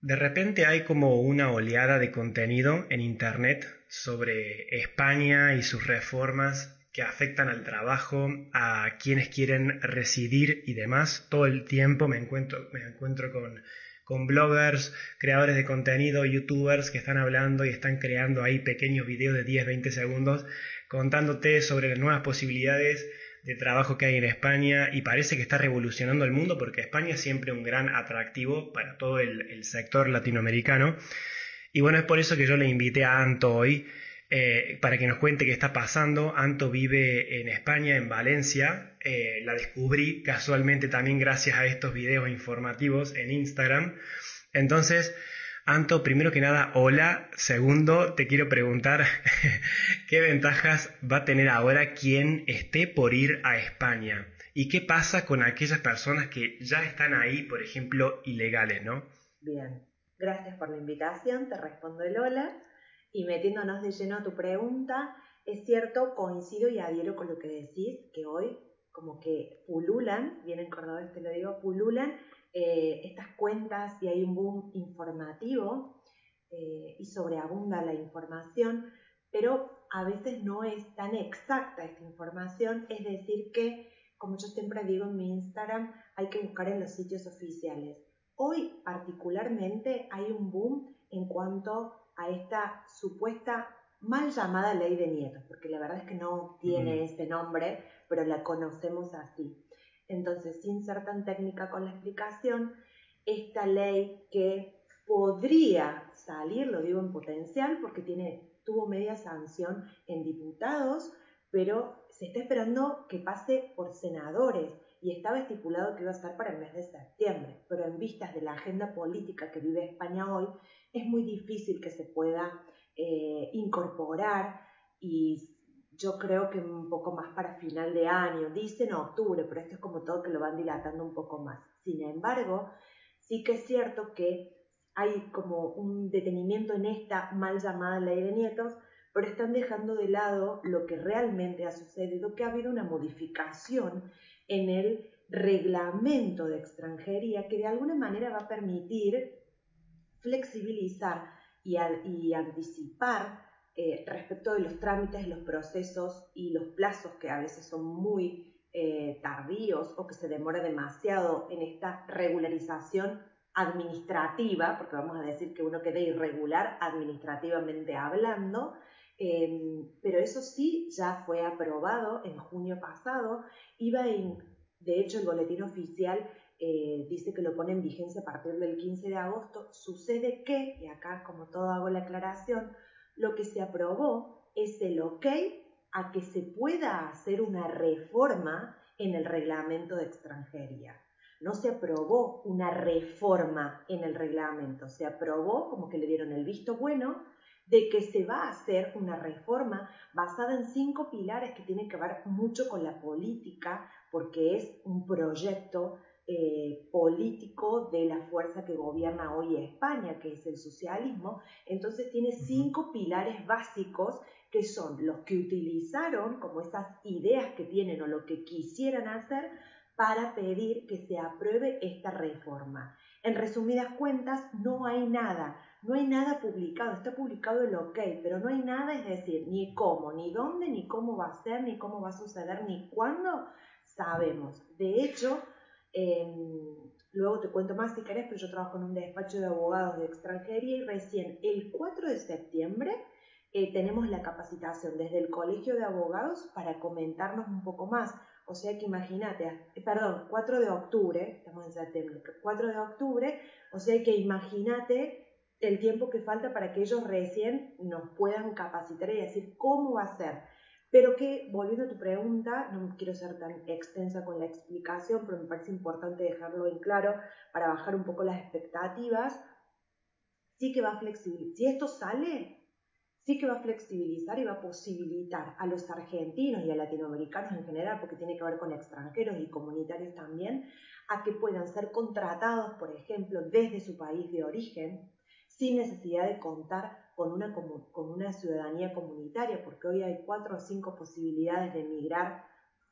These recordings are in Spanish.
De repente hay como una oleada de contenido en Internet sobre España y sus reformas que afectan al trabajo, a quienes quieren residir y demás. Todo el tiempo me encuentro, me encuentro con, con bloggers, creadores de contenido, youtubers que están hablando y están creando ahí pequeños videos de 10-20 segundos contándote sobre las nuevas posibilidades de trabajo que hay en España y parece que está revolucionando el mundo porque España es siempre un gran atractivo para todo el, sector latinoamericano. Y bueno, es por eso que yo le invité a Anto hoy eh, para que nos cuente qué está pasando. Anto vive en España, en Valencia. Eh, la descubrí casualmente también gracias a estos videos informativos en Instagram. Entonces, Anto, primero que nada, hola. Segundo, te quiero preguntar qué ventajas va a tener ahora quien esté por ir a España y qué pasa con aquellas personas que ya están ahí, por ejemplo, ilegales, ¿no? Bien, gracias por la invitación, te respondo el hola y metiéndonos de lleno a tu pregunta, es cierto, coincido y adhiero con lo que decís, que hoy como que pululan, bien en cordobés te lo digo, pululan eh, estas cuentas y hay un boom informativo eh, y sobreabunda la información, pero a veces no es tan exacta esta información, es decir que, como yo siempre digo en mi Instagram, hay que buscar en los sitios oficiales. Hoy particularmente hay un boom en cuanto a esta supuesta mal llamada ley de nietos, porque la verdad es que no tiene ese nombre, pero la conocemos así. Entonces, sin ser tan técnica con la explicación, esta ley que podría salir, lo digo en potencial, porque tuvo media sanción en diputados, pero se está esperando que pase por senadores y estaba estipulado que iba a estar para el mes de septiembre, pero en vistas de la agenda política que vive España hoy, es muy difícil que se pueda eh, incorporar y yo creo que un poco más para final de año, dicen octubre, pero esto es como todo que lo van dilatando un poco más. Sin embargo, sí que es cierto que hay como un detenimiento en esta mal llamada ley de nietos, pero están dejando de lado lo que realmente ha sucedido, que ha habido una modificación en el reglamento de extranjería que de alguna manera va a permitir flexibilizar y, y anticipar eh, respecto de los trámites, los procesos y los plazos que a veces son muy eh, tardíos o que se demora demasiado en esta regularización administrativa, porque vamos a decir que uno quede irregular administrativamente hablando, em, pero eso sí ya fue aprobado en junio pasado, iba en, de hecho el boletín oficial eh, dice que lo pone en vigencia a partir del 15 de agosto, sucede que, y acá como todo hago la aclaración, lo que se aprobó es el ok a que se pueda hacer una reforma en el reglamento de extranjería. No se aprobó una reforma en el reglamento, se aprobó como que le dieron el visto bueno de que se va a hacer una reforma basada en cinco pilares que tienen que ver mucho con la política, porque es un proyecto eh, político de la fuerza que gobierna hoy España, que es el socialismo. Entonces tiene cinco pilares básicos que son los que utilizaron como esas ideas que tienen o lo que quisieran hacer para pedir que se apruebe esta reforma. En resumidas cuentas, no hay nada, no hay nada publicado, está publicado el ok, pero no hay nada, es decir, ni cómo, ni dónde, ni cómo va a ser, ni cómo va a suceder, ni cuándo, sabemos. De hecho, luego te cuento más si querés, pero yo trabajo en un despacho de abogados de extranjería y recién el 4 de septiembre eh, tenemos la capacitación desde el Colegio de Abogados para comentarnos un poco más. O sea que imagínate, eh, perdón, 4 de octubre, estamos en septiembre, 4 de octubre, o sea que imagínate el tiempo que falta para que ellos recién nos puedan capacitar y decir cómo va a ser pero que, volviendo a tu pregunta, no quiero ser tan extensa con la explicación, pero me parece importante dejarlo en claro para bajar un poco las expectativas, sí que va a flexibilizar. Si esto sale, sí que va a flexibilizar y va a posibilitar a los argentinos y a latinoamericanos en general, porque tiene que ver con extranjeros y comunitarios también, a que puedan ser contratados, por ejemplo, desde su país de origen, sin necesidad de contar con una, con una ciudadanía comunitaria, porque hoy hay cuatro o cinco posibilidades de emigrar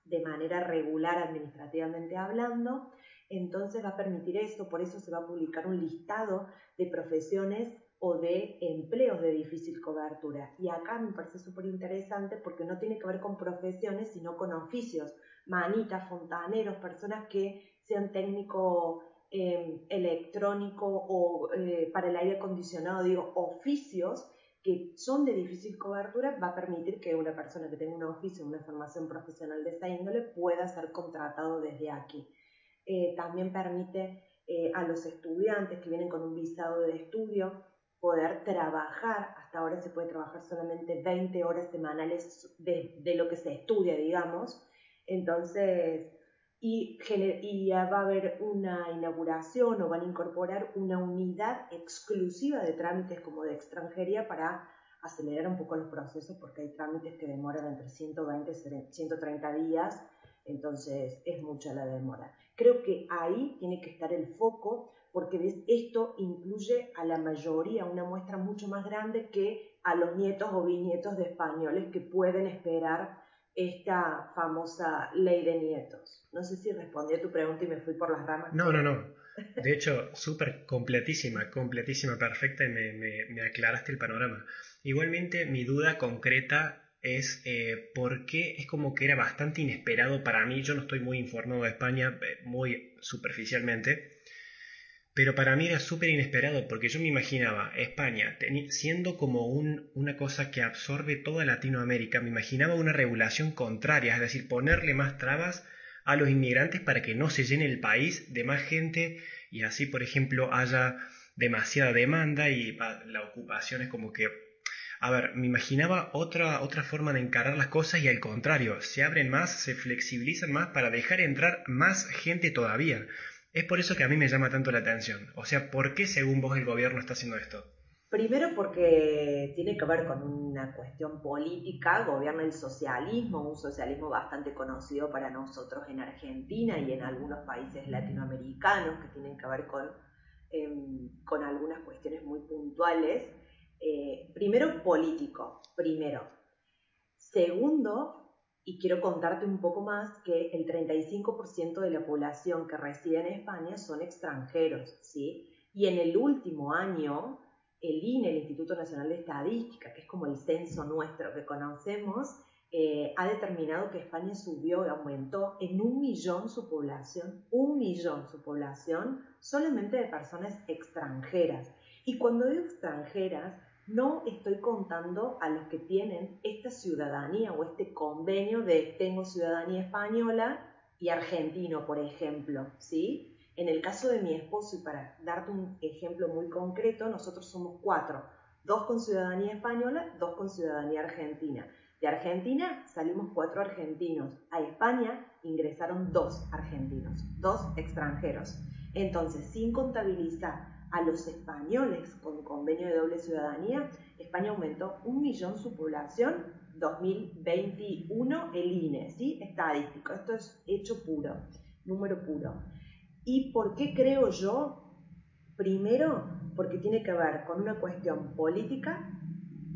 de manera regular administrativamente hablando, entonces va a permitir eso, por eso se va a publicar un listado de profesiones o de empleos de difícil cobertura. Y acá me parece súper interesante porque no tiene que ver con profesiones, sino con oficios, manitas, fontaneros, personas que sean técnico em, electrónico o eh, para el aire acondicionado, digo, oficios que son de difícil cobertura, va a permitir que una persona que tenga un oficio, una formación profesional de esta índole, pueda ser contratado desde aquí. Eh, también permite eh, a los estudiantes que vienen con un visado de estudio poder trabajar, hasta ahora se puede trabajar solamente 20 horas semanales de, de lo que se estudia, digamos, entonces, y, va a haber una inauguración o van a incorporar una unidad exclusiva de trámites como de extranjería para acelerar un poco los procesos porque hay trámites que demoran entre 120 y 130 días, entonces es mucha la demora. Creo que ahí tiene que estar el foco porque esto incluye a la mayoría, una muestra mucho más grande que a los nietos o bisnietos de españoles que pueden esperar esta famosa ley de nietos. No sé si respondí a tu pregunta y me fui por las ramas. No, no, no. De hecho, súper completísima, completísima, perfecta y me, aclaraste el panorama. Igualmente, mi duda concreta es eh, por qué es como que era bastante inesperado para mí. Yo no estoy muy informado de España, eh, muy superficialmente, pero para mí era súper inesperado porque yo me imaginaba España siendo como un, una cosa que absorbe toda Latinoamérica, me imaginaba una regulación contraria, es decir, ponerle más trabas a los inmigrantes para que no se llene el país de más gente y así, por ejemplo, haya demasiada demanda y la ocupación es como que a ver, me imaginaba otra, otra forma de encarar las cosas y al contrario, se abren más, se flexibilizan más para dejar entrar más gente todavía. Es por eso que a mí me llama tanto la atención. O sea, ¿por qué según vos el gobierno está haciendo esto? Primero porque tiene que ver con una cuestión política, gobierna el socialismo, un socialismo bastante conocido para nosotros en Argentina y en algunos países latinoamericanos que tienen que ver con, em, con algunas cuestiones muy puntuales eh, primero político, primero. Segundo, y quiero contarte un poco más, que el 35% de la población que reside en España son extranjeros, ¿sí? Y en el último año, el INE, el Instituto Nacional de Estadística, que es como el censo nuestro que conocemos, eh, ha determinado que España subió y aumentó en un millón su población, un millón su población, solamente de personas extranjeras. Y cuando digo extranjeras, no estoy contando a los que tienen esta ciudadanía o este convenio de tengo ciudadanía española y argentino, por ejemplo, ¿sí? En el caso de mi esposo, y para darte un ejemplo muy concreto, nosotros somos cuatro, dos con ciudadanía española, dos con ciudadanía argentina. De Argentina salimos cuatro argentinos, a España ingresaron dos argentinos, dos extranjeros. Entonces, sin contabilizar a los españoles con convenio de doble ciudadanía, España aumentó un millón su población 2021 el INE, ¿sí? Estadístico, esto es hecho puro, número puro. ¿Y por qué creo yo? Primero, porque tiene que ver con una cuestión política,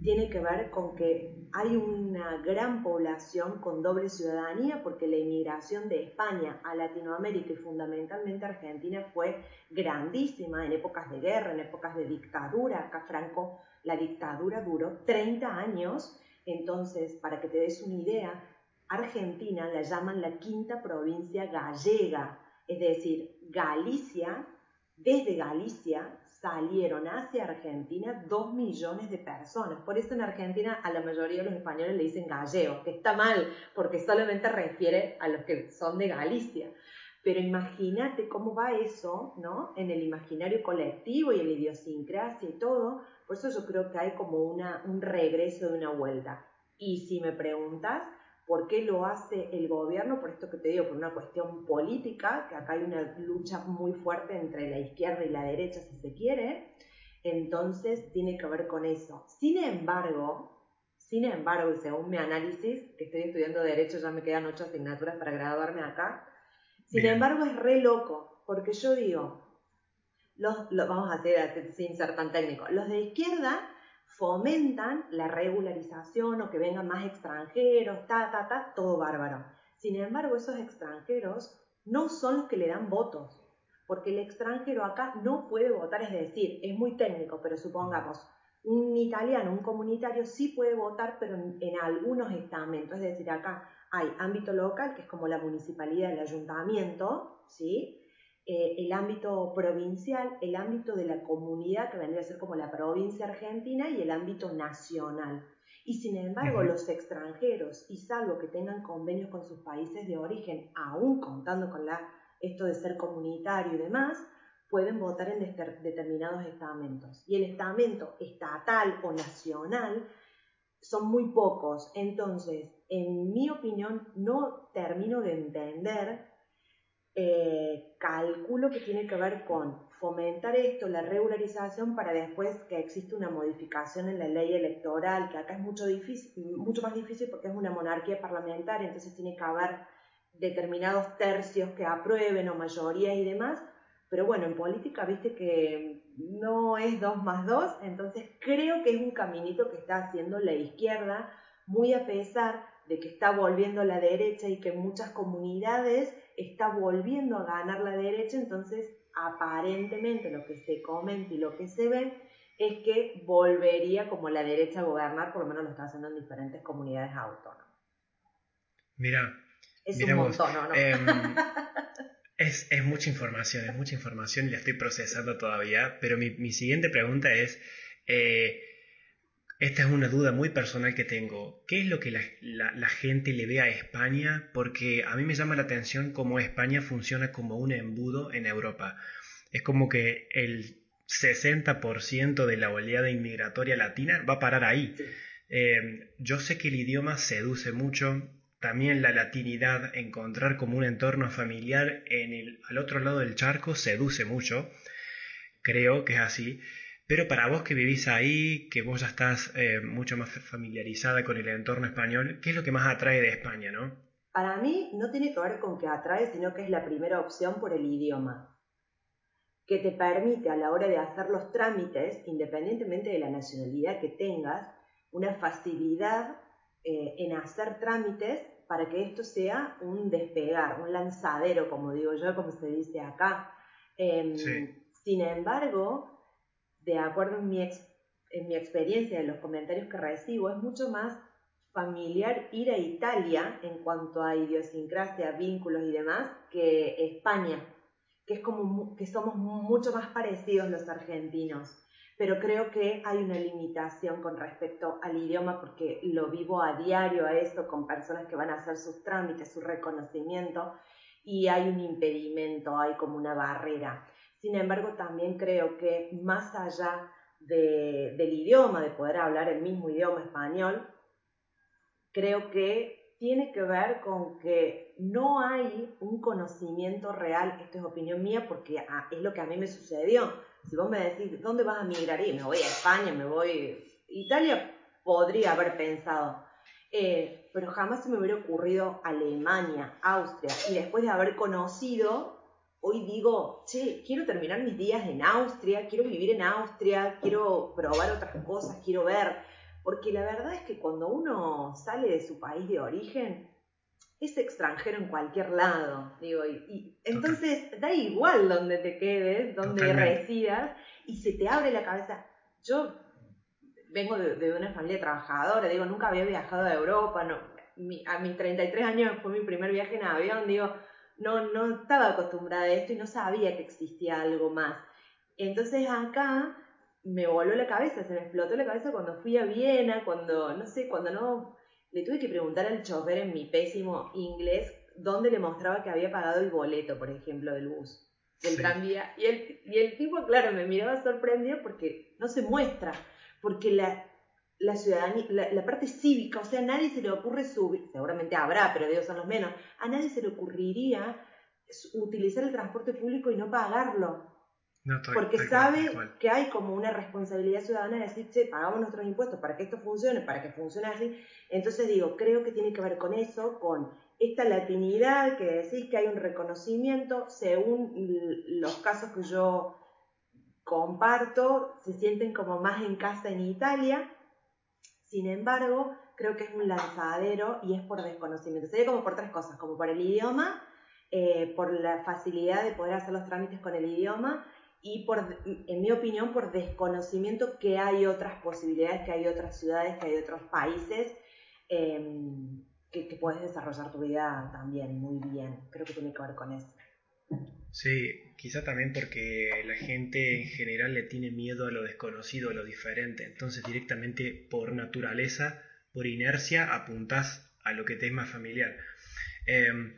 tiene que ver con que hay una gran población con doble ciudadanía porque la inmigración de España a Latinoamérica y fundamentalmente Argentina fue grandísima en épocas de guerra, en épocas de dictadura. Acá Franco, la dictadura duró 30 años. Entonces, para que te des una idea, Argentina la llaman la quinta provincia gallega, es decir, Galicia, desde Galicia salieron hacia Argentina dos millones de personas. Por eso en Argentina a la mayoría de los españoles le dicen gallego, que está mal, porque solamente refiere a los que son de Galicia. Pero imagínate cómo va eso, ¿no? En el imaginario colectivo y en la idiosincrasia y todo. Por eso yo creo que hay como una, un regreso de una vuelta. Y si me preguntas, ¿Por qué lo hace el gobierno? Por esto que te digo, por una cuestión política, que acá hay una lucha muy fuerte entre la izquierda y la derecha, si se quiere. Entonces tiene que ver con eso. Sin embargo, sin embargo, y según mi análisis, que estoy estudiando Derecho, ya me quedan ocho asignaturas para graduarme acá. Sin embargo, es re loco, porque yo digo, los, lo, vamos a hacer sin ser tan técnico, los de izquierda fomentan la regularización o que vengan más extranjeros, ta, ta, ta, todo bárbaro. Sin embargo, esos extranjeros no son los que le dan votos. porque el extranjero acá no puede votar, es decir, es muy técnico, pero supongamos, un italiano, un comunitario sí puede votar, pero en, algunos estamentos, es decir, acá hay ámbito local, que es como la municipalidad, el ayuntamiento, ¿sí? Eh, el ámbito provincial, el ámbito de la comunidad, que vendría a ser como la provincia argentina, y el ámbito nacional. Y sin embargo, los extranjeros, y salvo que tengan convenios con sus países de origen, aún contando con la, esto de ser comunitario y demás, pueden votar en determinados estamentos. Y el estamento estatal o nacional son muy pocos. Entonces, en mi opinión, no termino de entender, eh, calculo que tiene que ver con fomentar esto, la regularización, para después que existe una modificación en la ley electoral, que acá es mucho, difícil, mucho más difícil porque es una monarquía parlamentaria, entonces tiene que haber determinados tercios que aprueben o mayorías y demás, pero bueno, en política viste que no es dos más dos, entonces creo que es un caminito que está haciendo la izquierda, muy a pesar de que está volviendo a la derecha y que muchas comunidades está volviendo a ganar la derecha, entonces aparentemente lo que se comenta y lo que se ve es que volvería como la derecha a gobernar, por lo menos lo está haciendo en diferentes comunidades autónomas. Mira, es un montón, ¿no? Em, Es, mucha información, es mucha información y la estoy procesando todavía, pero mi, siguiente pregunta es, eh, esta es una duda muy personal que tengo, ¿qué es lo que la, gente le ve a España? Porque a mí me llama la atención cómo España funciona como un embudo en Europa. Es como que el 60% de la oleada inmigratoria latina va a parar ahí. Eh, yo sé que el idioma seduce mucho, también la latinidad, encontrar como un entorno familiar en el, al otro lado del charco seduce mucho, creo que es así, pero para vos que vivís ahí, que vos ya estás eh, mucho más familiarizada con el entorno español, ¿qué es lo que más atrae de España, no? Para mí no tiene que ver con que atrae, sino que es la primera opción por el idioma, que te permite a la hora de hacer los trámites, independientemente de la nacionalidad que tengas, una facilidad eh, en hacer trámites para que esto sea un despegar, un lanzadero, como digo yo, como se dice acá. Em, sin embargo, de acuerdo en mi, en mi experiencia, en los comentarios que recibo, es mucho más familiar ir a Italia en cuanto a idiosincrasia, vínculos y demás, que España, que es como que somos mucho más parecidos los argentinos pero creo que hay una limitación con respecto al idioma porque lo vivo a diario a esto con personas que van a hacer sus trámites, su reconocimiento y hay un impedimento, hay como una barrera. Sin embargo, también creo que más allá del idioma, de poder hablar el mismo idioma español, creo que tiene que ver con que no hay un conocimiento real, esto es opinión mía porque ah, es lo que a mí me sucedió si vos me decís, ¿dónde vas a migrar? Y me voy a España, me voy... Italia podría haber pensado, eh, pero jamás se me hubiera ocurrido Alemania, Austria. Y después de haber conocido, hoy digo, che, quiero terminar mis días en Austria, quiero vivir en Austria, quiero probar otras cosas, quiero ver. Porque la verdad es que cuando uno sale de su país de origen, es extranjero en cualquier lado, digo, y, entonces da igual donde te quedes, donde residas, y se te abre la cabeza. Yo vengo de, una familia trabajadora, digo, nunca había viajado a Europa, no, a mis 33 años fue mi primer viaje en avión, digo, no, no estaba acostumbrada a esto y no sabía que existía algo más. Entonces acá me voló la cabeza, se me explotó la cabeza cuando fui a Viena, cuando, no sé, cuando no le tuve que preguntar al chofer en mi pésimo inglés dónde le mostraba que había pagado el boleto, por ejemplo, del bus, del tranvía. Y el, y el tipo, claro, me miraba sorprendido porque no se muestra, porque la, la ciudadanía, la, parte cívica, o sea, a nadie se le ocurre subir, seguramente habrá, pero Dios son los menos, a nadie se le ocurriría utilizar el transporte público y no pagarlo porque sabe que hay como una responsabilidad ciudadana de decir, che, pagamos nuestros impuestos para que esto funcione, para que funcione así. Entonces digo, creo que tiene que ver con eso, con esta latinidad que decís que hay un reconocimiento, según los casos que yo comparto, se sienten como más en casa en Italia. Sin embargo, creo que es un lanzadero y es por desconocimiento. Sería como por tres cosas, como por el idioma, eh, por la facilidad de poder hacer los trámites con el idioma y por, en mi opinión, por desconocimiento que hay otras posibilidades, que hay otras ciudades, que hay otros países em, que, que, puedes desarrollar tu vida también muy bien. Creo que tiene que ver con eso. Sí, quizá también porque la gente en general le tiene miedo a lo desconocido, a lo diferente. Entonces directamente por naturaleza, por inercia, apuntas a lo que te es más familiar. Em,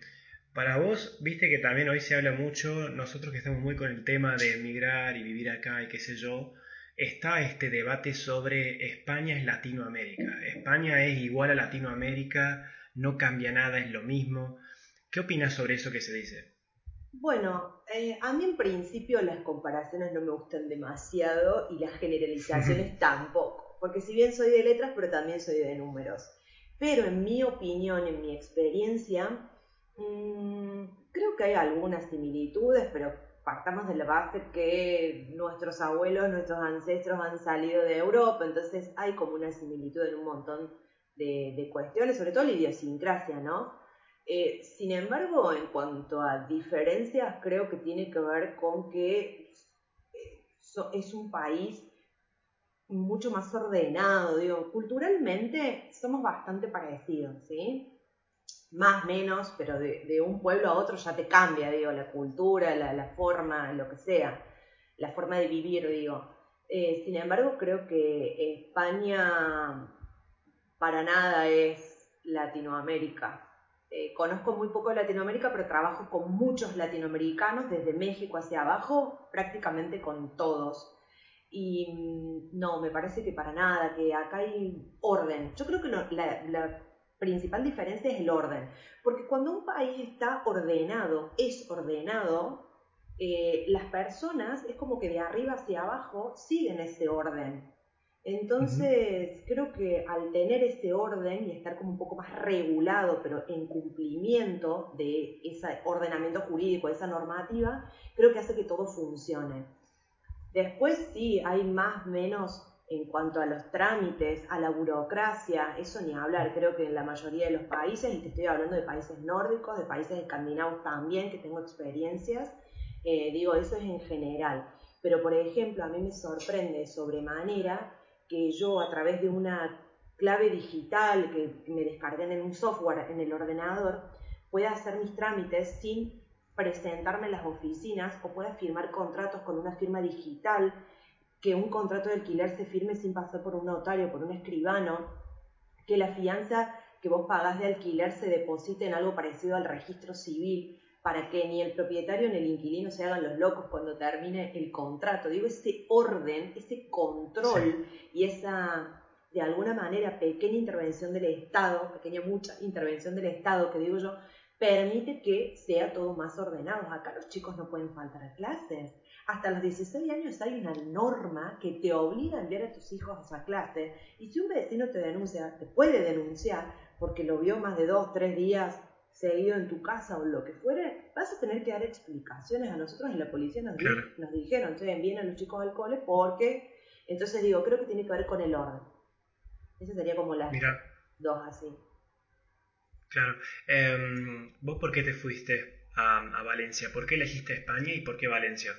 para vos, viste que también hoy se habla mucho, nosotros que estamos muy con el tema de emigrar y vivir acá y qué sé yo, está este debate sobre España es Latinoamérica. España es igual a Latinoamérica, no cambia nada, es lo mismo. ¿Qué opinas sobre eso que se dice? Bueno, eh, a mí en principio las comparaciones no me gustan demasiado y las generalizaciones tampoco, porque si bien soy de letras, pero también soy de números. Pero en mi opinión, en mi experiencia, Mm, creo que hay algunas similitudes, pero partamos de la base que nuestros abuelos, nuestros ancestros han salido de Europa, entonces hay como una similitud en un montón de, cuestiones, sobre todo la idiosincrasia, ¿no? Eh, sin embargo, en cuanto a diferencias, creo que tiene que ver con que eh, es un país mucho más ordenado, digo, culturalmente somos bastante parecidos, ¿sí? más menos, pero de, un pueblo a otro ya te cambia, digo, la cultura, la, forma, lo que sea, la forma de vivir, digo. Eh, sin embargo, creo que España para nada es Latinoamérica. Eh, conozco muy poco de Latinoamérica, pero trabajo con muchos latinoamericanos, desde México hacia abajo, prácticamente con todos. Y mm, no, me parece que para nada, que acá hay orden. Yo creo que la, principal diferencia es el orden. Porque cuando un país está ordenado, es ordenado, eh, las personas es como que de arriba hacia abajo siguen ese orden. Entonces, creo que al tener ese orden y estar como un poco más regulado, pero en cumplimiento de ese ordenamiento jurídico, esa normativa, creo que hace que todo funcione. Después sí, hay más, menos en cuanto a los trámites, a la burocracia, eso ni hablar, creo que en la mayoría de los países, y te estoy hablando de países nórdicos, de países escandinavos también, que tengo experiencias, eh, digo, eso es en general. Pero, por ejemplo, a mí me sorprende sobremanera que yo a través de una clave digital que me descarguen en un software en el ordenador, pueda hacer mis trámites sin presentarme en las oficinas o pueda firmar contratos con una firma digital que un contrato de alquiler se firme sin pasar por un notario, por un escribano, que la fianza que vos pagás de alquiler se deposite en algo parecido al registro civil, para que ni el propietario ni el inquilino se hagan los locos cuando termine el contrato. Digo, ese orden, ese control y esa, de alguna manera, pequeña intervención del Estado, pequeña mucha intervención del Estado, que digo yo, permite que sea todo más ordenado. Acá los chicos no pueden faltar a clases hasta los 16 años hay una norma que te obliga a enviar a tus hijos a esa clase. Y si un vecino te denuncia, te puede denunciar porque lo vio más de dos, tres días seguido en tu casa o lo que fuere, vas a tener que dar explicaciones. A nosotros en la policía nos, nos dijeron, che, envíen a los chicos al cole porque... Entonces digo, creo que tiene que ver con el orden. Esa sería como las dos así. Claro. Em, ¿Vos por qué te fuiste a, a Valencia? ¿Por qué elegiste España y por qué Valencia?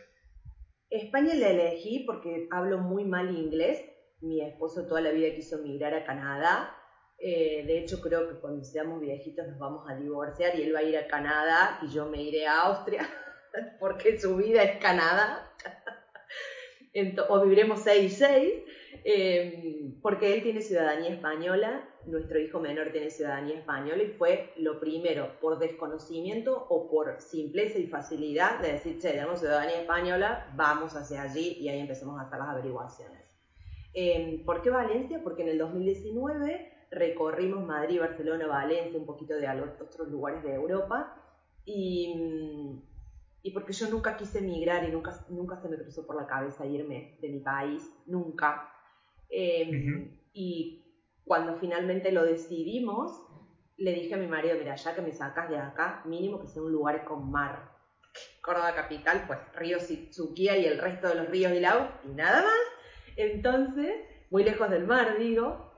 España la elegí porque hablo muy mal inglés. Mi esposo toda la vida quiso migrar a Canadá. Eh, de hecho, creo que cuando seamos viejitos nos vamos a divorciar y él va a ir a Canadá y yo me iré a Austria porque su vida es Canadá. o viviremos 6 y 6 Em, porque él tiene ciudadanía española, nuestro hijo menor tiene ciudadanía española y fue lo primero, por desconocimiento o por simpleza y facilidad de decir, che, tenemos ciudadanía española, vamos hacia allí y ahí empezamos a hacer las averiguaciones. Em, ¿Por qué Valencia? Porque en el 2019 recorrimos Madrid, Barcelona, Valencia, un poquito de otros lugares de Europa y, y porque yo nunca quise emigrar y nunca, nunca se me cruzó por la cabeza irme de mi país, nunca. Em, y cuando finalmente lo decidimos, le dije a mi marido, mira, ya que me sacas de acá, mínimo que sea un lugar con mar. Córdoba capital, pues río Suquía y el resto de los ríos y lagos y nada más. Entonces, muy lejos del mar, digo,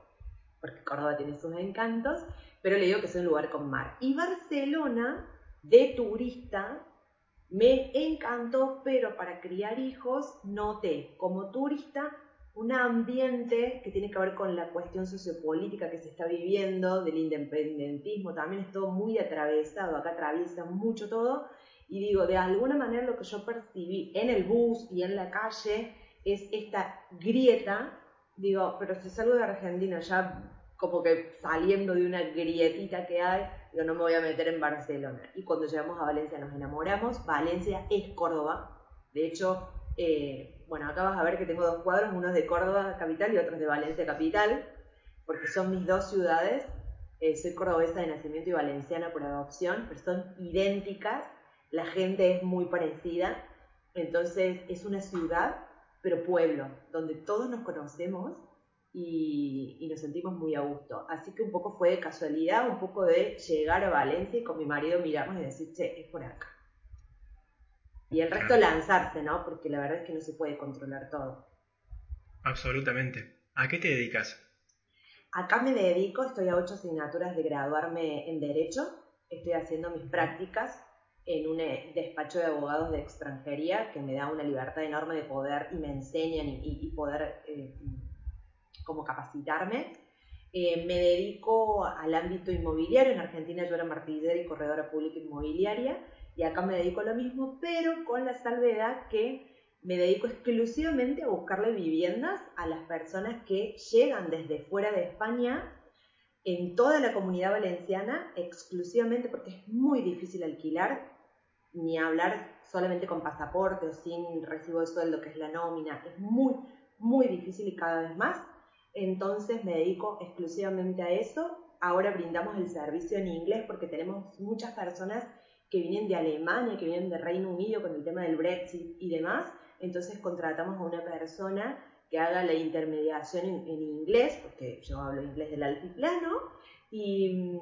porque Córdoba tiene sus encantos, pero le digo que sea un lugar con mar. Y Barcelona, de turista me encantó, pero para criar hijos noté como turista un ambiente que tiene que ver con la cuestión sociopolítica que se está viviendo, del independentismo, también es muy atravesado, acá atraviesa mucho todo, y digo, de alguna manera lo que yo percibí en el bus y en la calle es esta grieta, digo, pero si salgo de Argentina ya como que saliendo de una grietita que hay, digo, no me voy a meter en Barcelona. Y cuando llegamos a Valencia nos enamoramos, Valencia es Córdoba, de hecho, eh, bueno, acá vas a ver que tengo dos cuadros, uno es de Córdoba capital y otro es de Valencia capital, porque son mis dos ciudades, eh, soy cordobesa de nacimiento y valenciana por adopción, pero son idénticas, la gente es muy parecida, entonces es una ciudad, pero pueblo, donde todos nos conocemos y, nos sentimos muy a gusto. Así que un poco fue de casualidad, un poco de llegar a Valencia y con mi marido miramos y decir, che, es por acá. Y el resto lanzarse, ¿no? Porque la verdad es que no se puede controlar todo. Absolutamente. ¿A qué te dedicas? Acá me dedico, estoy a ocho asignaturas de graduarme en Derecho, estoy haciendo mis prácticas en un eh, despacho de abogados de extranjería que me da una libertad enorme de poder y me enseñan y, poder eh, como capacitarme. Eh, me dedico al ámbito inmobiliario, en Argentina yo era martillera y corredora pública inmobiliaria y acá me dedico a lo mismo, pero con la salvedad que me dedico exclusivamente a buscarle viviendas a las personas que llegan desde fuera de España en toda la comunidad valenciana, exclusivamente porque es muy difícil alquilar, ni hablar solamente con pasaporte o sin recibo de sueldo, que es la nómina, es muy, muy difícil y cada vez más. Entonces me dedico exclusivamente a eso. Ahora brindamos el servicio en inglés porque tenemos muchas personas que vienen de Alemania, que vienen de Reino Unido con el tema del Brexit y demás. Entonces contratamos a una persona que haga la intermediación en, inglés, porque yo hablo inglés del altiplano, y,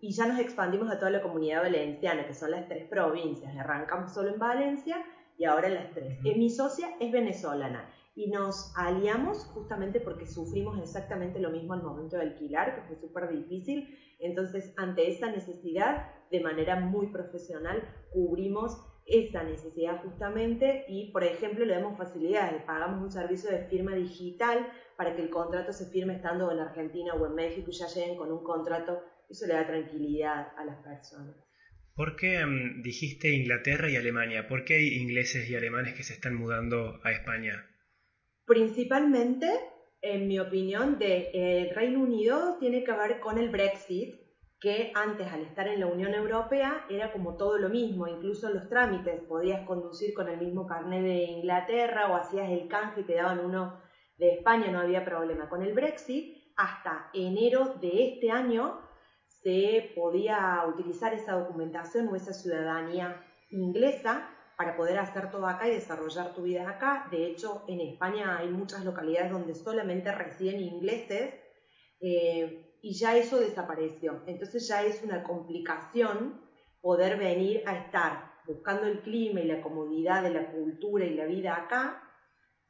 y, ya nos expandimos a toda la comunidad valenciana, que son las tres provincias. Arrancamos solo en Valencia y ahora las tres. mi socia es venezolana y nos aliamos justamente porque sufrimos exactamente lo mismo al momento de alquilar, que fue súper difícil. Entonces, ante esa necesidad, de manera muy profesional, cubrimos esa necesidad justamente y, por ejemplo, le damos facilidades, pagamos un servicio de firma digital para que el contrato se firme estando en Argentina o en México y ya lleguen con un contrato, eso le da tranquilidad a las personas. ¿Por qué mm, dijiste Inglaterra y Alemania? ¿Por qué hay ingleses y alemanes que se están mudando a España? Principalmente, en mi opinión, de eh, Reino Unido tiene que ver con el Brexit, que antes al estar en la Unión Europea era como todo lo mismo, incluso los trámites, podías conducir con el mismo carnet de Inglaterra o hacías el canje y te daban uno de España, no había problema. Con el Brexit, hasta enero de este año se podía utilizar esa documentación o esa ciudadanía inglesa para poder hacer todo acá y desarrollar tu vida acá. De hecho, en España hay muchas localidades donde solamente residen ingleses eh, y ya eso desapareció. Entonces ya es una complicación poder venir a estar buscando el clima y la comodidad de la cultura y la vida acá,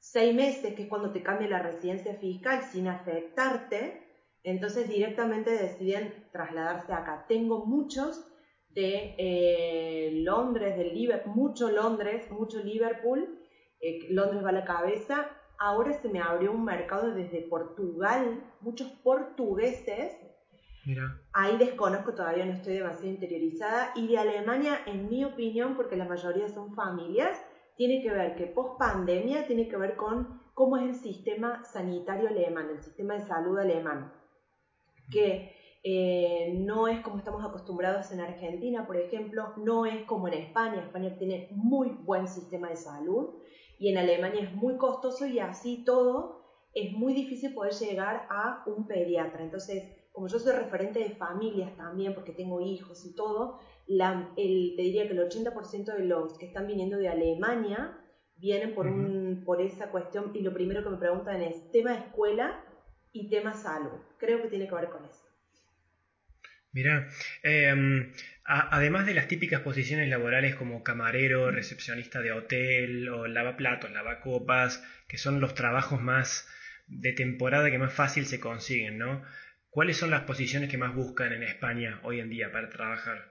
seis meses, que es cuando te cambia la residencia fiscal sin afectarte, entonces directamente deciden trasladarse acá. Tengo muchos de eh, Londres, de Liverpool, mucho Londres, mucho Liverpool, eh, Londres va a la cabeza. Ahora se me abrió un mercado desde Portugal, muchos portugueses. Mira. Ahí desconozco, todavía no estoy demasiado interiorizada. Y de Alemania, en mi opinión, porque la mayoría son familias, tiene que ver que post pandemia tiene que ver con cómo es el sistema sanitario alemán, el sistema de salud alemán. Que eh, no es como estamos acostumbrados en Argentina, por ejemplo, no es como en España. España tiene muy buen sistema de salud y en Alemania es muy costoso y así todo es muy difícil poder llegar a un pediatra. Entonces, como yo soy referente de familias también, porque tengo hijos y todo, la, el, te diría que el 80% de los que están viniendo de Alemania vienen por, un, por esa cuestión y lo primero que me preguntan es tema escuela y tema salud. Creo que tiene que ver con eso. Mira, em, además de las típicas posiciones laborales como camarero, recepcionista de hotel o lavaplatos, lavacopas, que son los trabajos más de temporada que más fácil se consiguen, ¿no? ¿Cuáles son las posiciones que más buscan en España hoy en día para trabajar?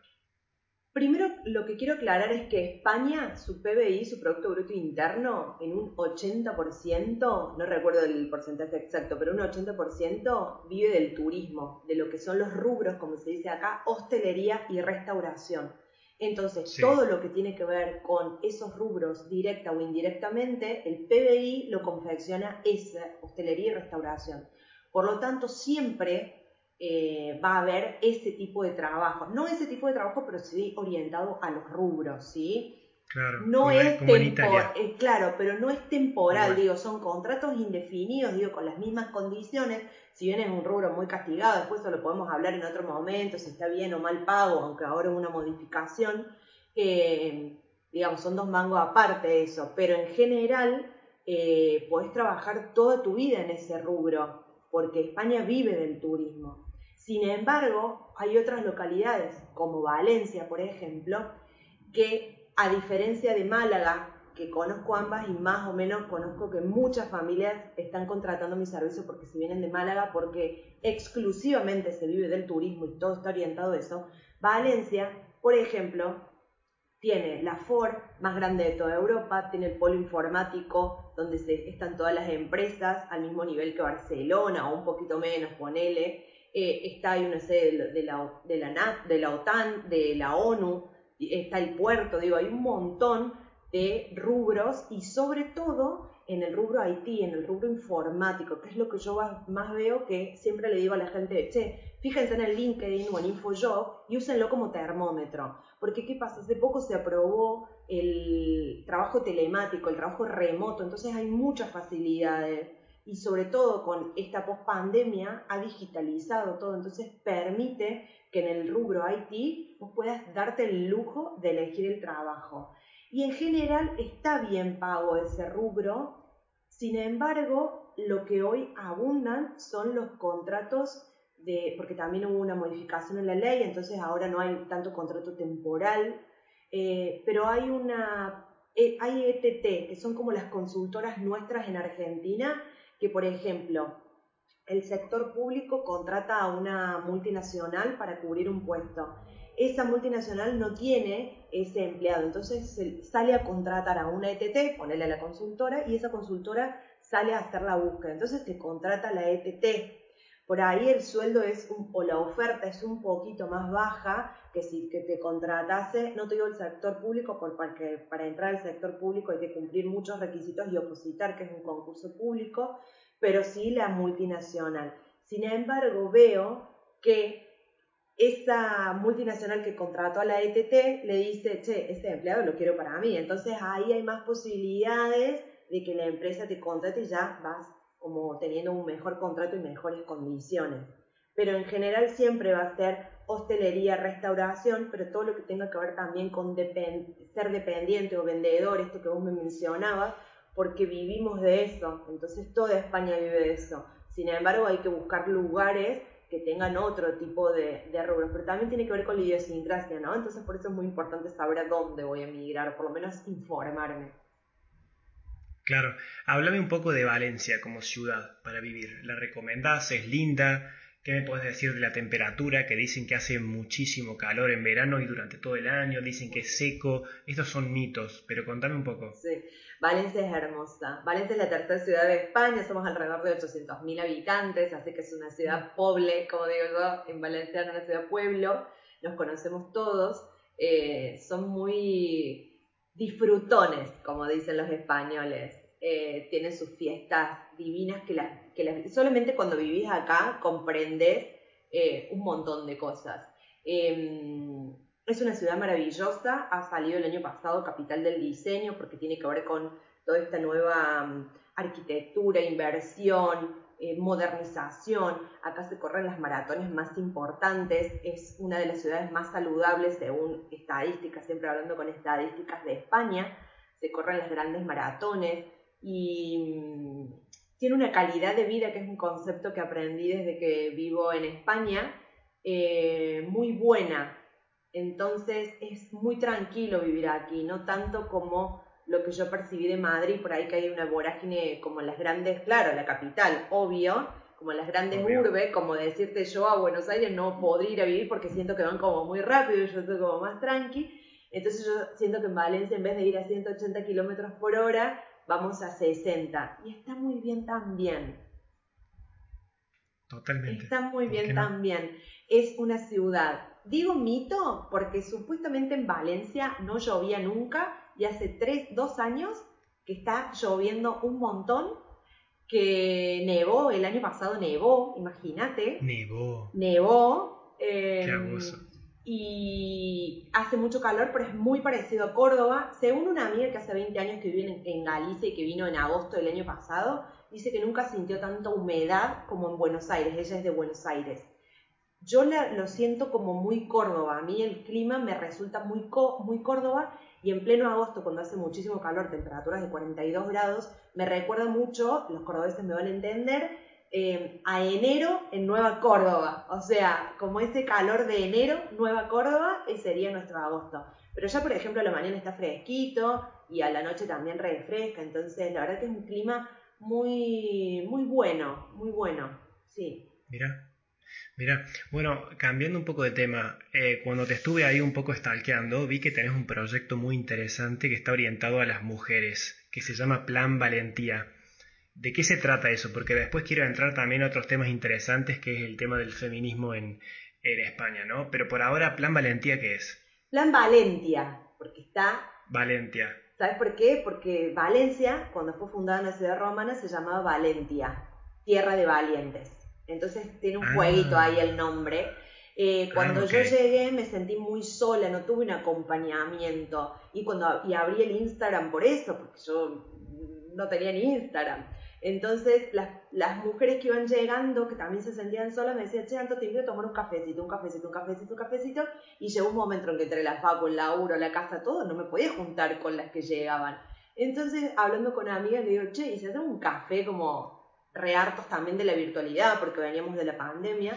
Primero lo que quiero aclarar es que España, su PBI, su Producto Bruto Interno, en un 80%, no recuerdo el porcentaje exacto, pero un 80% vive del turismo, de lo que son los rubros, como se dice acá, hostelería y restauración. Entonces, todo lo que tiene que ver con esos rubros, directa o indirectamente, el PBI lo confecciona esa hostelería y restauración. Por lo tanto, siempre eh, va a haber ese tipo de trabajo. No ese tipo de trabajo, pero sí orientado a los rubros, ¿sí? Claro, no es temporal, eh, claro, pero no es temporal, digo, son contratos indefinidos, digo, con las mismas condiciones, si bien es un rubro muy castigado, después eso lo podemos hablar en otro momento, si está bien o mal pago, aunque ahora es una modificación, eh, digamos, son dos mangos aparte eso, pero en general eh, podés trabajar toda tu vida en ese rubro, porque España vive del turismo. Sin embargo, hay otras localidades, como Valencia, por ejemplo, que a diferencia de Málaga, que conozco ambas y más o menos conozco que muchas familias están contratando mi servicio porque se vienen de Málaga, porque exclusivamente se vive del turismo y todo está orientado a eso. Valencia, por ejemplo, tiene la Ford más grande de toda Europa, tiene el polo informático donde se, están todas las empresas al mismo nivel que Barcelona o un poquito menos, ponele. Eh, está hay una sede de la, de la, de la OTAN, de la ONU, está el puerto, digo, hay un montón de rubros y sobre todo en el rubro IT, en el rubro informático, que es lo que yo más veo que siempre le digo a la gente, che, fíjense en el LinkedIn o en InfoJob y úsenlo como termómetro. Porque ¿qué pasa? Hace poco se aprobó el trabajo telemático, el trabajo remoto, entonces hay muchas facilidades y sobre todo con esta post-pandemia ha digitalizado todo, entonces permite que en el rubro IT vos puedas darte el lujo de elegir el trabajo. Y en general está bien pago ese rubro, sin embargo, lo que hoy abundan son los contratos porque también hubo una modificación en la ley, entonces ahora no hay tanto contrato temporal, eh, pero hay una, eh, hay ETT, que son como las consultoras nuestras en Argentina, que por ejemplo, el sector público contrata a una multinacional para cubrir un puesto. Esa multinacional no tiene ese empleado, entonces sale a contratar a una ETT, ponerle a la consultora, y esa consultora sale a hacer la búsqueda. Entonces te contrata la ETT. Por ahí el sueldo es o la oferta es un poquito más baja que si que te contratase, no te digo el sector público, porque para entrar al sector público hay que cumplir muchos requisitos y opositar, que es un concurso público, pero sí la multinacional. Sin embargo, veo que esa multinacional que contrató a la ETT le dice, che, este empleado lo quiero para mí. Entonces ahí hay más posibilidades de que la empresa te contrate y ya vas como teniendo un mejor contrato y mejores condiciones. Pero en general siempre va a ser hostelería, restauración, pero todo lo que tenga que ver también con ser dependiente o vendedor, esto que vos me mencionabas, porque vivimos de eso, entonces toda España vive de eso. Sin embargo, hay que buscar lugares que tengan otro tipo de, de rubros, pero también tiene que ver con la idiosincrasia, ¿no? Entonces por eso es muy importante saber a dónde voy a emigrar, por lo menos informarme. Claro, háblame un poco de Valencia como ciudad para vivir. ¿La recomendás? ¿Es linda? ¿Qué me puedes decir de la temperatura? Que dicen que hace muchísimo calor en verano y durante todo el año, dicen que es seco. Estos son mitos, pero contame un poco. Sí, Valencia es hermosa. Valencia es la tercera ciudad de España, somos alrededor de 800.000 habitantes, así que es una ciudad pobre, como digo yo, en Valencia es una ciudad pueblo, nos conocemos todos, eh, son muy disfrutones, como dicen los españoles. Eh, tienen sus fiestas divinas que, las, que solamente cuando vivís acá comprendes eh, un montón de cosas. Em, es una ciudad maravillosa, ha salido el año pasado capital del diseño porque tiene que ver con toda esta nueva mm, arquitectura, inversión, eh, modernización. Acá se corren las maratones más importantes, es una de las ciudades más saludables según estadísticas, siempre hablando con estadísticas de España, se corren las grandes maratones y mm, tiene una calidad de vida que es un concepto que aprendí desde que vivo en España, eh, muy buena. Entonces es muy tranquilo vivir aquí, no tanto como lo que yo percibí de Madrid, por ahí que hay una vorágine como en las grandes, claro, la capital, obvio, como en las grandes urbes, como decirte yo a Buenos Aires no podría ir a vivir porque siento que van como muy rápido y yo estoy como más tranqui, Entonces yo siento que en Valencia en vez de ir a 180 kilómetros por hora, vamos a 60. Y está muy bien también. Totalmente. Está muy bien también. Es una ciudad. Digo mito porque supuestamente en Valencia no llovía nunca y hace tres, dos años que está lloviendo un montón, que nevó, el año pasado nevó, imagínate. Nevó. Nevó. Qué em, y hace mucho calor, pero es muy parecido a Córdoba. Según una amiga que hace 20 años que vive en, Galicia y que vino en agosto del año pasado, dice que nunca sintió tanta humedad como en Buenos Aires. Ella es de Buenos Aires. Yo lo siento como muy Córdoba. A mí el clima me resulta muy, muy Córdoba y en pleno agosto, cuando hace muchísimo calor, temperaturas de 42 grados, me recuerda mucho, los cordobeses me van a entender, eh, a enero en Nueva Córdoba. O sea, como ese calor de enero, Nueva Córdoba, ese sería nuestro agosto. Pero ya, por ejemplo, a la mañana está fresquito y a la noche también refresca. Entonces, la verdad que es un clima muy, muy bueno, muy bueno. Sí. Mira. Mira, bueno, cambiando un poco de tema, eh, cuando te estuve ahí un poco stalkeando, vi que tenés un proyecto muy interesante que está orientado a las mujeres, que se llama Plan Valentía. ¿De qué se trata eso? Porque después quiero entrar también a otros temas interesantes, que es el tema del feminismo en, España, ¿no? Pero por ahora, Plan Valentía, ¿qué es? Plan Valentia, porque está... Valentia. ¿Sabes por qué? Porque Valencia, cuando fue fundada en la ciudad romana, se llamaba Valentia, tierra de valientes. Entonces tiene un ah. jueguito ahí el nombre. Eh, cuando yo llegué me sentí muy sola, no tuve un acompañamiento. Y cuando y abrí el Instagram por eso, porque yo no tenía ni Instagram. Entonces, las, las, mujeres que iban llegando, que también se sentían solas, me decían, che, Anto, te invito a tomar un cafecito, un cafecito, un cafecito, un cafecito. Y llegó un momento en que entre la facu, el laburo, la casa, todo, no me podía juntar con las que llegaban. Entonces, hablando con amigas, le digo, che, ¿y si hacemos un café como rehartos también de la virtualidad, porque veníamos de la pandemia?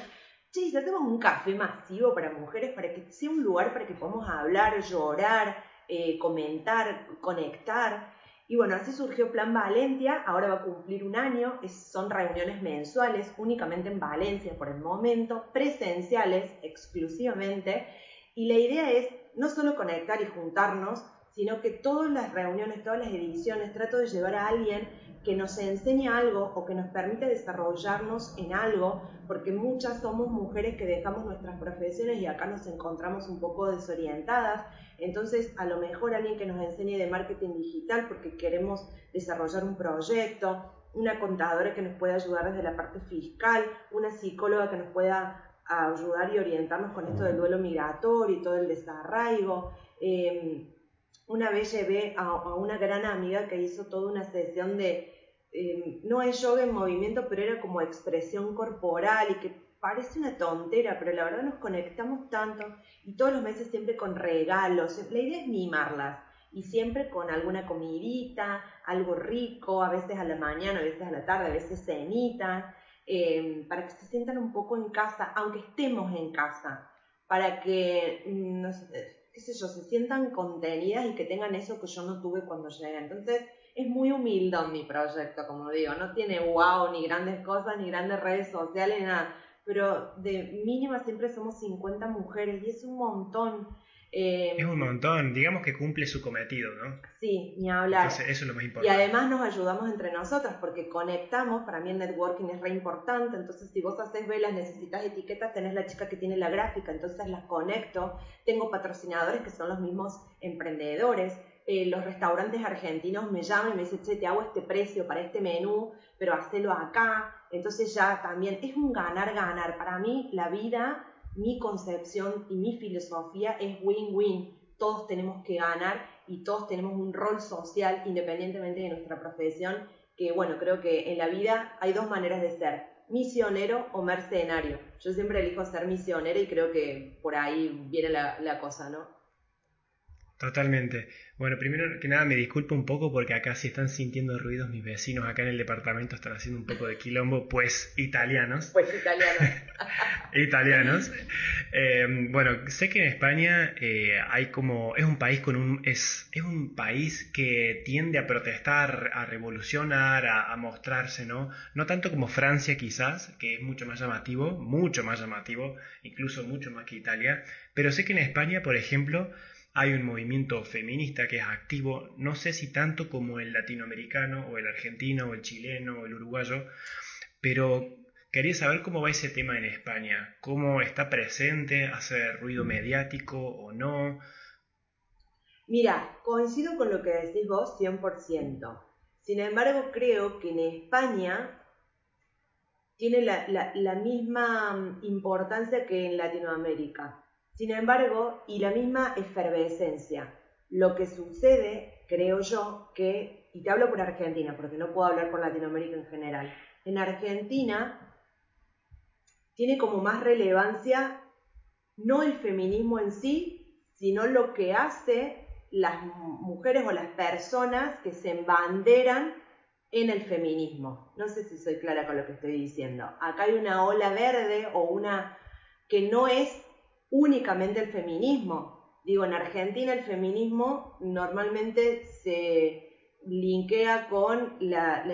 Che, ¿y si hacemos un café masivo para mujeres, para que sea un lugar para que podamos hablar, llorar, eh, comentar, conectar? Y bueno, así surgió Plan Valencia, ahora va a cumplir un año, son reuniones mensuales únicamente en Valencia por el momento, presenciales exclusivamente, y la idea es no solo conectar y juntarnos, sino que todas las reuniones, todas las ediciones, trato de llevar a alguien que nos enseñe algo o que nos permita desarrollarnos en algo, porque muchas somos mujeres que dejamos nuestras profesiones y acá nos encontramos un poco desorientadas entonces, a lo mejor alguien que nos enseñe de marketing digital porque queremos desarrollar un proyecto, una contadora que nos pueda ayudar desde la parte fiscal, una psicóloga que nos pueda ayudar y orientarnos con esto del duelo migratorio y todo el desarraigo. Em, una vez llevé a, una gran amiga que hizo toda una sesión de, em, no es yoga en movimiento, pero era como expresión corporal y que parece una tontera, pero la verdad nos conectamos tanto y todos los meses siempre con regalos. La idea es mimarlas y siempre con alguna comidita, algo rico, a veces a la mañana, a veces a la tarde, a veces cenita, em, para que se sientan un poco en casa, aunque estemos en casa, para que, mm, no sé, qué yo, se sientan contenidas y que tengan eso que yo no tuve cuando llegué. Entonces, es muy humilde mi proyecto, como digo, no tiene wow, ni grandes cosas, ni grandes redes sociales, nada pero de mínima siempre somos 50 mujeres y es un montón. Eh, es un montón, digamos que cumple su cometido, ¿no? Sí, ni hablar. eso es lo más importante. Y además nos ayudamos entre nosotras porque conectamos, para mí el networking es re importante, entonces si vos haces velas, necesitas etiquetas, tenés la chica que tiene la gráfica, entonces las conecto, tengo patrocinadores que son los mismos emprendedores, eh, los restaurantes argentinos me llaman y me dicen, che, te hago este precio para este menú, pero hacelo acá. Entonces ya también es un ganar-ganar. Para mí la vida, mi concepción y mi filosofía es win-win. Todos tenemos que ganar y todos tenemos un rol social independientemente de nuestra profesión, que bueno, creo que en la vida hay dos maneras de ser, misionero o mercenario. Yo siempre elijo ser misionero y creo que por ahí viene la cosa, ¿no? Totalmente. Bueno, primero que nada me disculpo un poco porque acá si están sintiendo ruidos mis vecinos acá en el departamento están haciendo un poco de quilombo, pues italianos. Pues italianos. italianos. Eh, bueno, sé que en España eh, hay como es un país con un es, es un país que tiende a protestar, a revolucionar, a, a mostrarse, ¿no? No tanto como Francia quizás, que es mucho más llamativo, mucho más llamativo, incluso mucho más que Italia, pero sé que en España, por ejemplo, hay un movimiento feminista que es activo, no sé si tanto como el latinoamericano o el argentino o el chileno o el uruguayo, pero quería saber cómo va ese tema en España, cómo está presente, hace ruido mediático o no. Mira, coincido con lo que decís vos 100%. Sin embargo, creo que en España tiene la, la misma importancia que en Latinoamérica. Sin embargo, y la misma efervescencia. Lo que sucede, creo yo, que, y te hablo por Argentina, porque no puedo hablar por Latinoamérica en general, en Argentina tiene como más relevancia no el feminismo en sí, sino lo que hace las mujeres o las personas que se embanderan en el feminismo. No sé si soy clara con lo que estoy diciendo. Acá hay una ola verde o una que no es únicamente el feminismo. Digo, en Argentina el feminismo normalmente se linkea con la,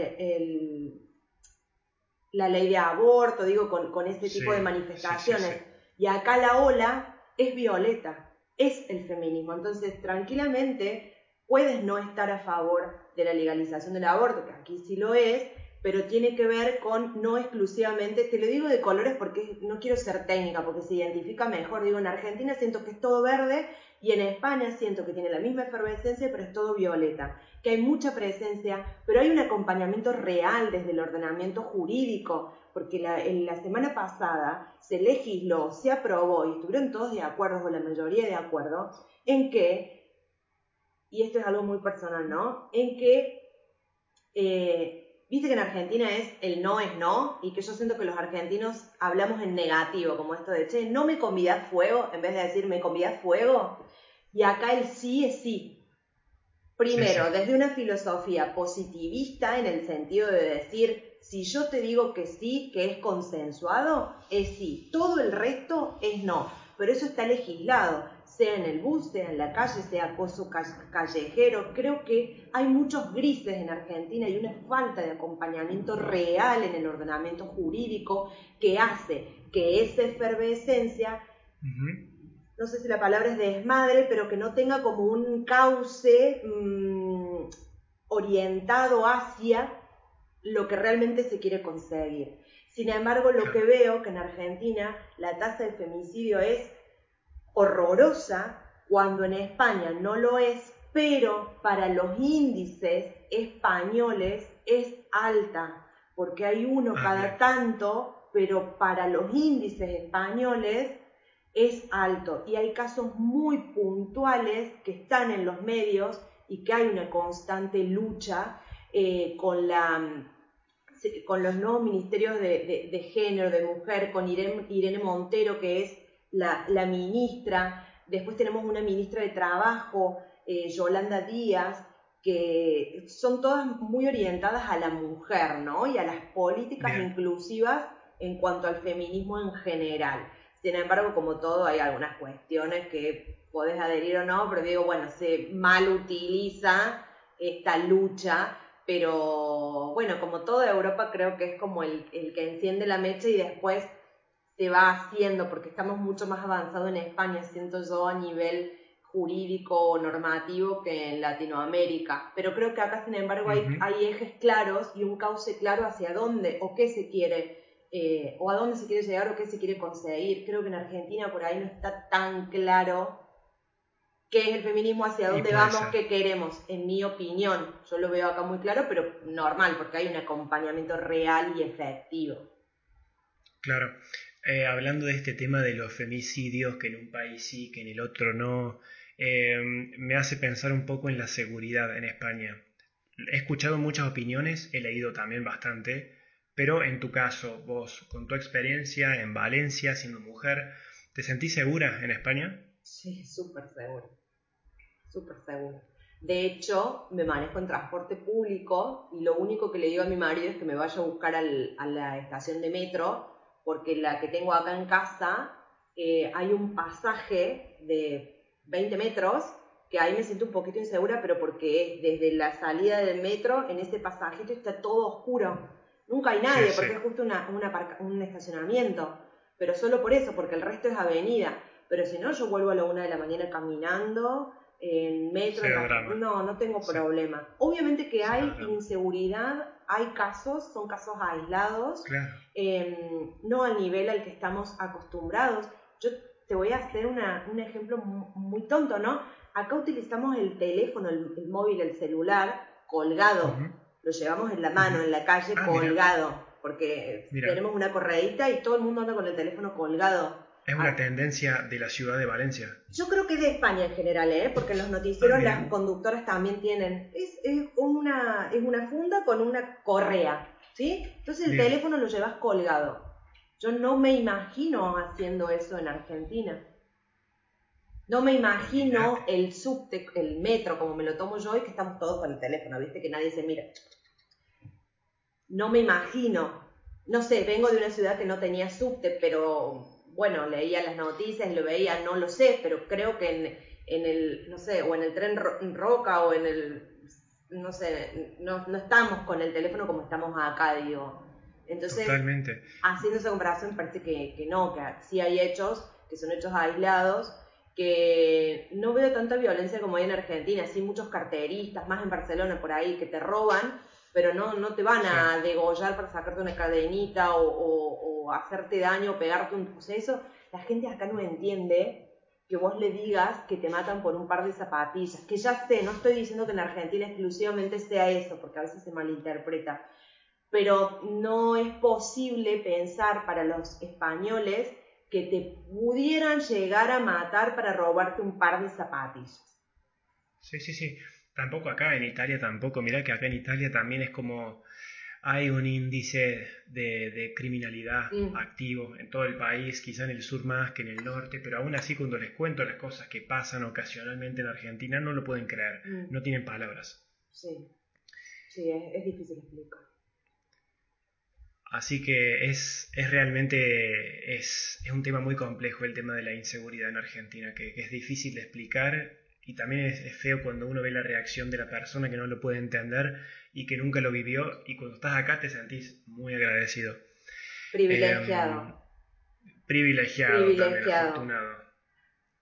la ley de aborto, digo, con, con este tipo de manifestaciones. y acá la ola es violeta, es el feminismo. Entonces, tranquilamente puedes no estar a favor de la legalización del aborto, que aquí sí lo es, pero tiene que ver con no exclusivamente, te lo digo de colores porque no quiero ser técnica, porque se identifica mejor, digo, en Argentina siento que es todo verde y en España siento que tiene la misma efervescencia, pero es todo violeta, que hay mucha presencia, pero hay un acompañamiento real desde el ordenamiento jurídico, porque la, en la semana pasada se legisló, se aprobó y estuvieron todos de acuerdo, o la mayoría de acuerdo, en que, y esto es algo muy personal, ¿no? En que eh, Viste que en Argentina es el no es no y que yo siento que los argentinos hablamos en negativo, como esto de, che, no me convidas fuego, en vez de decir me convidas fuego. Y acá el sí es sí. Primero, desde una filosofía positivista en el sentido de decir, si yo te digo que sí, que es consensuado, es sí. Todo el resto es no. Pero eso está legislado sea en el bus, sea en la calle, sea acoso callejero. Creo que hay muchos grises en Argentina y una falta de acompañamiento real en el ordenamiento jurídico que hace que esa efervescencia, no sé si la palabra es desmadre, pero que no tenga como un cauce mm, orientado hacia lo que realmente se quiere conseguir. Sin embargo, lo que veo que en Argentina la tasa de femicidio es horrorosa cuando en España no lo es, pero para los índices españoles es alta, porque hay uno ah, cada tanto, pero para los índices españoles es alto. Y hay casos muy puntuales que están en los medios y que hay una constante lucha eh, con la con los nuevos ministerios de, género, de mujer, con Irene Montero, que es la, ministra, después tenemos una ministra de Trabajo, eh, Yolanda Díaz, que son todas muy orientadas a la mujer, ¿no? Y a las políticas inclusivas en cuanto al feminismo en general. Sin embargo, como todo, hay algunas cuestiones que podés adherir o no, pero digo, bueno, se mal utiliza esta lucha, pero bueno, como toda Europa creo que es como el, el que enciende la mecha y después se va haciendo, porque estamos mucho más avanzados en España, siento yo, a nivel jurídico o normativo que en Latinoamérica. Pero creo que acá, sin embargo, hay, hay, ejes claros y un cauce claro hacia dónde o qué se quiere, eh, o a dónde se quiere llegar o qué se quiere conseguir. Creo que en Argentina por ahí no está tan claro qué es el feminismo, hacia dónde vamos, qué queremos, en mi opinión. Yo lo veo acá muy claro, pero normal, porque hay un acompañamiento real y efectivo. Claro. Eh, hablando de este tema de los femicidios, que en un país sí, que en el otro no, eh, me hace pensar un poco en la seguridad en España. He escuchado muchas opiniones, he leído también bastante, pero en tu caso, vos, con tu experiencia en Valencia, siendo mujer, ¿te sentís segura en España? Sí, súper segura. Súper segura. De hecho, me manejo en transporte público y lo único que le digo a mi marido es que me vaya a buscar a la estación de metro porque la que tengo acá en casa eh, hay un pasaje de 20 metros que ahí me siento un poquito insegura, pero porque es desde la salida del metro, en ese pasajito está todo oscuro. Nunca hay nadie, porque es justo una, un estacionamiento, pero solo por eso, porque el resto es avenida. pero si no, yo vuelvo a la una de la mañana caminando, en metro, no, no tengo problema. Obviamente que hay inseguridad, hay casos, son casos aislados, em, no al nivel al que estamos acostumbrados. Yo te voy a hacer un ejemplo muy, tonto, ¿no? Acá utilizamos el teléfono, el, móvil, el celular colgado, lo llevamos en la mano, en la calle, ah, colgado, porque tenemos una correíta y todo el mundo anda con el teléfono colgado. Es una ah. tendencia de la ciudad de Valencia. Yo creo que es de España en general, ¿eh? porque en los noticieros las conductoras también tienen. Es, una, es una funda con una correa, ¿sí? Entonces el teléfono lo llevas colgado. Yo no me imagino haciendo eso en Argentina. No me imagino el subte, el metro como me lo tomo yo y que estamos todos con el teléfono, ¿viste? Que nadie se mira. No me imagino. No sé, vengo de una ciudad que no tenía subte, pero bueno, leía las noticias, lo veía, no lo sé, pero creo que en, el, no sé, o en el tren roca o en el, no sé, no, estamos con el teléfono como estamos acá, digo. Entonces, Totalmente. haciendo esa comparación parece que, que no, que sí hay hechos, que son hechos aislados, que no veo tanta violencia como hay en Argentina, sí muchos carteristas, más en Barcelona por ahí, que te roban, pero no, no te van a degollar para sacarte una cadenita o, hacerte daño, o pegarte un... O eso, la gente acá no entiende que vos le digas que te matan por un par de zapatillas, que ya sé, no estoy diciendo que en Argentina exclusivamente sea eso, porque a veces se malinterpreta, pero no es posible pensar para los españoles que te pudieran llegar a matar para robarte un par de zapatillas. Sí, sí, sí. Tampoco acá, en Italia tampoco. Mira que acá en Italia también es como hay un índice de, criminalidad mm. activo en todo el país, quizá en el sur más que en el norte, pero aún así cuando les cuento las cosas que pasan ocasionalmente en Argentina no lo pueden creer, mm. no tienen palabras. Sí, sí, es, difícil explicar. Así que es, es realmente es, es, un tema muy complejo el tema de la inseguridad en Argentina, que, que es difícil de explicar y también es, feo cuando uno ve la reacción de la persona que no lo puede entender y que nunca lo vivió y cuando estás acá te sentís muy agradecido. Privilegiado. Em, privilegiado, privilegiado. afortunado.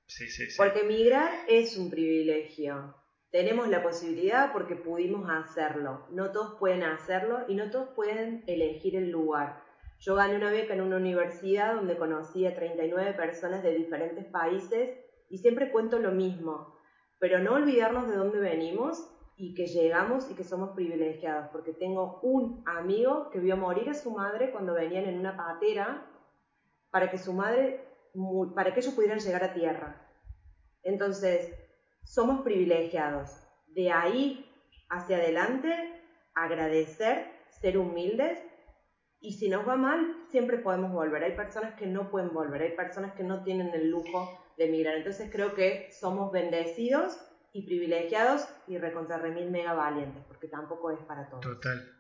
Sí, sí, sí. Porque migrar es un privilegio. Tenemos la posibilidad porque pudimos hacerlo. No todos pueden hacerlo y no todos pueden elegir el lugar. Yo gané una beca en una universidad donde conocí a 39 personas de diferentes países y siempre cuento lo mismo pero no olvidarnos de dónde venimos y que llegamos y que somos privilegiados, porque tengo un amigo que vio morir a su madre cuando venían en una patera para que su madre, para que ellos pudieran llegar a tierra. Entonces, somos privilegiados. De ahí hacia adelante, agradecer, ser humildes y si nos va mal, siempre podemos volver. Hay personas que no pueden volver, hay personas que no tienen el lujo de migrar. Entonces creo que somos bendecidos y privilegiados y recontra remil mega valientes, porque tampoco es para todos. Total.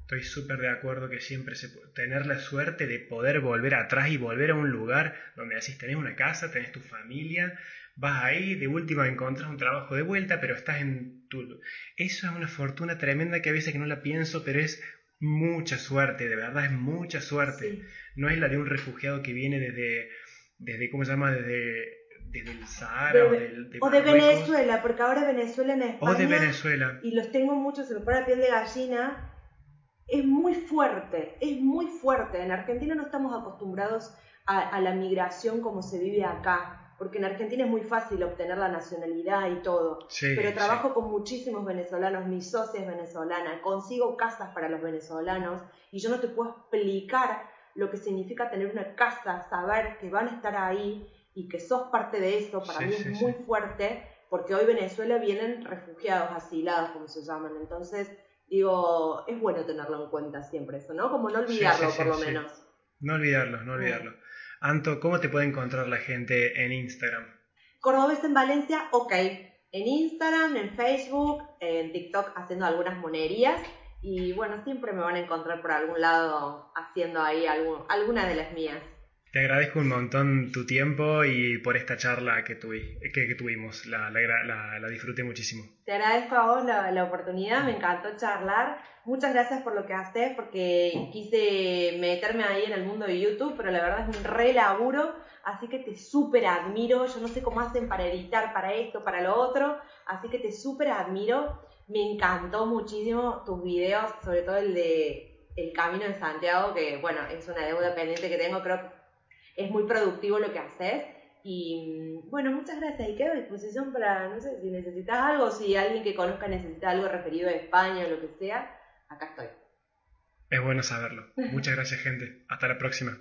Estoy súper de acuerdo que siempre se puede tener la suerte de poder volver atrás y volver a un lugar donde decís tenés una casa, tenés tu familia, vas ahí, de última encontrás un trabajo de vuelta, pero estás en tu... Eso es una fortuna tremenda que a veces que no la pienso, pero es mucha suerte, de verdad es mucha suerte. No es la de un refugiado que viene desde, desde ¿cómo se llama? Desde del Sahara o, del, o de Venezuela, porque ahora Venezuela en España. O de Venezuela. Y los tengo muchos, se me pone la piel de gallina. Es muy fuerte, es muy fuerte. En Argentina no estamos acostumbrados a, la migración como se vive acá porque en Argentina es muy fácil obtener la nacionalidad y todo. pero trabajo con muchísimos venezolanos, mi socia es venezolana, consigo casas para los venezolanos y yo no te puedo explicar lo que significa tener una casa, saber que van a estar ahí y que sos parte de eso, para mí es muy fuerte, porque hoy Venezuela vienen refugiados, asilados, como se llaman. Entonces, digo, es bueno tenerlo en cuenta siempre eso, ¿no? Como no olvidarlo, por lo menos. No olvidarlo, no olvidarlo. Anto, ¿cómo te puede encontrar la gente en Instagram? Cordobés en Valencia, ok. En Instagram, en Facebook, en TikTok haciendo algunas monerías. Y bueno, siempre me van a encontrar por algún lado haciendo ahí algún, alguna de las mías. Te agradezco un montón tu tiempo y por esta charla que, que, tuvimos. La, la, disfruté muchísimo. Te agradezco a vos la, oportunidad, me encantó charlar. Muchas gracias por lo que haces, porque quise meterme ahí en el mundo de YouTube, pero la verdad es un re laburo, así que te súper admiro. Yo no sé cómo hacen para editar para esto, para lo otro, así que te súper admiro. Me encantó muchísimo tus videos, sobre todo el de El Camino de Santiago, que bueno, es una deuda pendiente que tengo, creo que es muy productivo lo que haces. Y bueno, muchas gracias y quedo a disposición para, no sé, si necesitas algo, si alguien que conozca necesita algo referido a España o lo que sea, acá estoy. Es bueno saberlo. Muchas gracias, gente. Hasta la próxima.